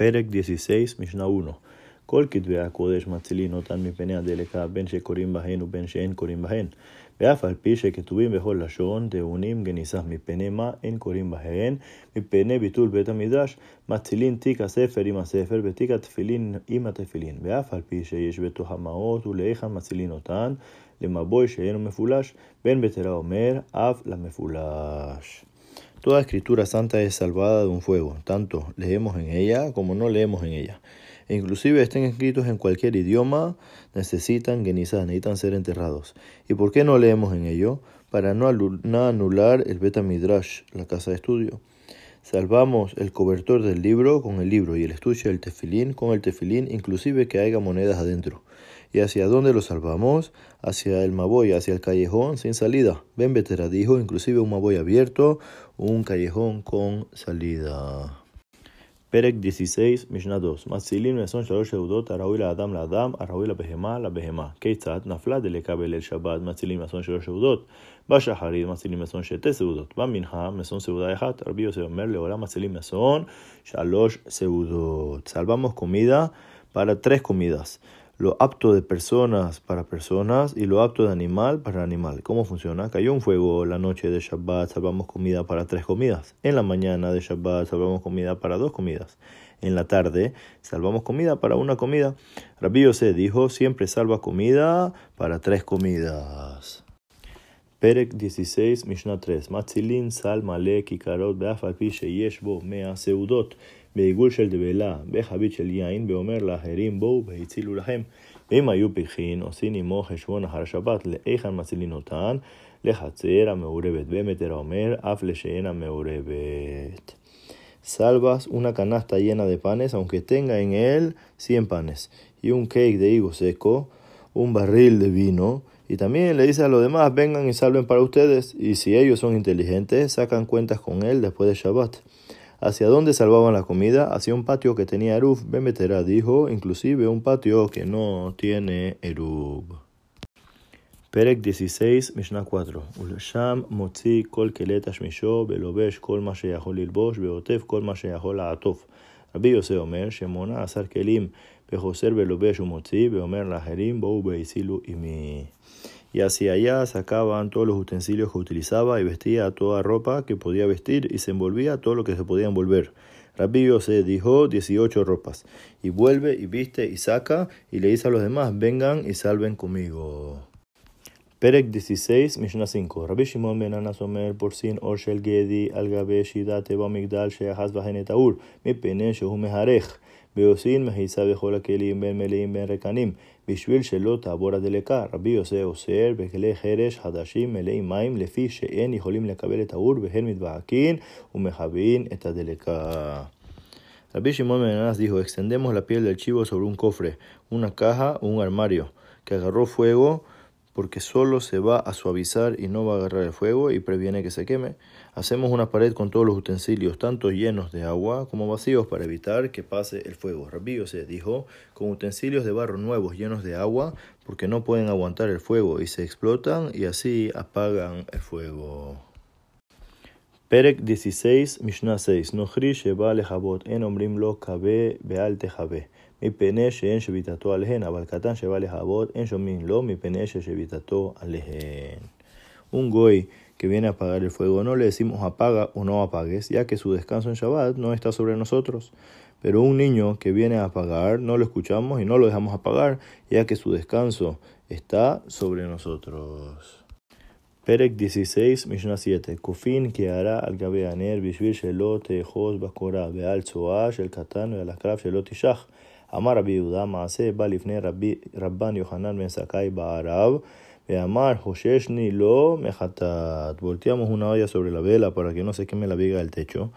פרק 16, משנה 1. כל כתבי הקודש מצילין אותן מפני הדלקה, בין שקוראים בהן ובין שאין קוראים בהן. ואף על פי שכתובים בכל לשון, טעונים גניסה, מפני מה אין קוראים בהן, מפני ביטול בית המדרש, מצילין תיק הספר עם הספר ותיק התפילין עם התפילין. ואף על פי שיש בתוך המעות ולהיכן מצילין אותן, למבוי שאינו מפולש, בין בתרה אומר, אף למפולש. Toda escritura santa es salvada de un fuego, tanto leemos en ella como no leemos en ella. E inclusive estén escritos en cualquier idioma, necesitan genizar, necesitan ser enterrados. ¿Y por qué no leemos en ello? Para no anular el Beta Midrash, la casa de estudio. Salvamos el cobertor del libro con el libro y el estuche del tefilín con el tefilín, inclusive que haya monedas adentro. ¿Y hacia dónde lo salvamos? Hacia el Maboy, hacia el callejón sin salida. Ben Betera dijo, inclusive un Maboy abierto, un callejón con salida. פרק 16, משנה 2. מצילים לשון שלוש סעודות, הראוי לאדם לאדם, הראוי לבהמה לבהמה. כיצד? נפלה דלקה בליל שבת, מצילים לשון שלוש סעודות. בשחרית מצילים לשון שתי סעודות. במנחה, מסון סעודה אחת. רבי יוסף אומר, לעולם מצילים לשון שלוש סעודות. Salvamos comida para tres comidas lo apto de personas para personas y lo apto de animal para animal. ¿Cómo funciona? Cayó un fuego la noche de Shabbat, salvamos comida para tres comidas. En la mañana de Shabbat salvamos comida para dos comidas. En la tarde salvamos comida para una comida. Rabbi se dijo, siempre salva comida para tres comidas. Perek 16, Mishnah 3. Matzilin sal male kikarot be'af al pi sheyesh bo mea seudot. בעיגול של דבלה, בחבית של יין, ואומר לאחרים בואו והצילו לכם. ואם היו פיקחין, עושים עמו חשבון אחר השבת, להיכן מצילין אותן? לחצר המעורבת. באמת אומר, אף לשאינה מעורבת. Salvas una canasta llena de panes, aunque tenga en él 100 panes, y un cake de higo seco, un barril de vino, y también le dice a los demás, vengan y salven para ustedes, y si ellos son inteligentes, sacan cuentas con él después de Shabbat. ¿Hacia dónde salvaban la comida? Hacia un patio que tenía Erub. Bemetera dijo, inclusive un patio que no tiene Erub. Perek 16, Mishnah 4. ולשם מוציא כל כלי תשמישו, ולובש כל מה שיכול ללבוש, ועוטף כל מה שיכול לעטוף. רבי יוסי אומר, שמונה עשר כלים בחוסר ולובש ומוציא, ואומר לאחרים, בואו והצילו עמי y hacia allá sacaban todos los utensilios que utilizaba y vestía toda ropa que podía vestir y se envolvía todo lo que se podía envolver. Rabbi se dijo 18 ropas y vuelve y viste y saca y le dice a los demás vengan y salven conmigo. Perek 16, Mishnah 5. Rabbi Shimon ben Anas omer sin or shel gedi al gabe shidate migdal sheyahaz vahen et aur mipene shehu meharech ועושים מחיצה בכל הכלים בין מלאים בין רקנים, בשביל שלא תעבור הדלקה. רבי יוסי אוסר בכלי חרש חדשים מלאים מים, לפי שאין יכולים לקבל את האור, והן מתבעקין ומכבים את הדלקה. Rabbi Shimon Menanas dijo, extendemos la piel del chivo sobre un cofre, una caja o un armario, que agarró fuego porque solo se va a suavizar y no va a agarrar el fuego y previene que se queme. Hacemos una pared con todos los utensilios, tanto llenos de agua como vacíos, para evitar que pase el fuego. Rabí se dijo, con utensilios de barro nuevos llenos de agua, porque no pueden aguantar el fuego y se explotan y así apagan el fuego. Perek 16, Mishnah 6. Nohri sheba lehabot en omrim lo kabe beal tejabe. מפני שאין שביתתו עליהן, אבל קטן שבא להבות, אין שומעים לו, מפני ששביתתו עליהן. Un goy que viene a apagar el fuego, no le decimos apaga o no apagues, ya que su descanso en Shabbat no está sobre nosotros. Pero un niño que viene a apagar, no lo escuchamos y no lo dejamos apagar, ya que su descanso está sobre nosotros. Perek 16, Mishnah 7. Kufin que hará al gabe aner, bishvil shelot tejos bakora, beal tzoa shel katan, veal akrab shelot ishach. אמר רבי יהודה, מעשה בא לפני רבי, רבן יוחנן בן זכאי בערב, ואמר, חוששני לא מחטאת. Volteamos una olla sobre la vela para que no se queme la viga del techo,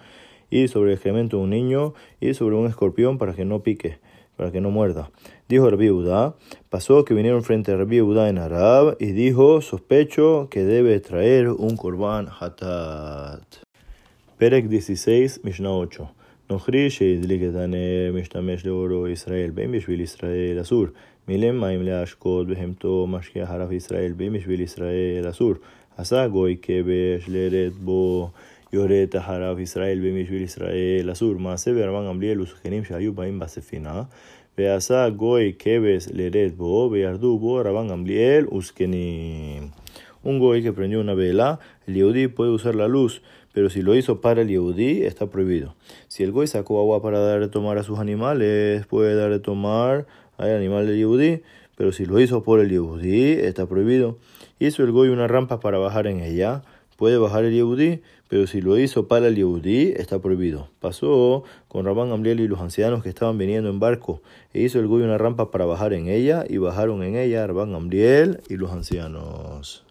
y sobre el excremento de un niño, y sobre un escorpión para que no pique, para que no muerda. Dijo Rabbi Udá, pasó que vinieron frente a Rabbi Udá en Arab, y dijo, sospecho que debe traer un korban hatat. Perek 16, Mishnah 8. נוכרי שהדליק את הנר משתמש לאורו ישראל, בין בשביל ישראל אסור. מילם מים להשקות בהמתו משקיע חרף ישראל, בין בשביל ישראל אסור. עשה גוי כבש לרד בו Yoreta Harav Israel Bemishvil Israel Asur Maase Berban Amliel Usgenim Shayu Baim Basefina Veasa Goy Keves Leret Bo Beardu Bo Raban Amliel Uskenim un goy que prendió una vela, el Yehudi puede usar la luz, pero si lo hizo para el Yehudi, está prohibido. Si el goy sacó agua para dar de tomar a sus animales, puede dar de tomar al animal del Yehudi, pero si lo hizo por el Yehudi, está prohibido. Hizo el goy una rampa para bajar en ella, puede bajar el Yehudi, pero si lo hizo para el Yehudi, está prohibido. Pasó con Rabán Gamliel y los ancianos que estaban viniendo en barco, e hizo el goy una rampa para bajar en ella, y bajaron en ella Rabán Gamliel y los ancianos.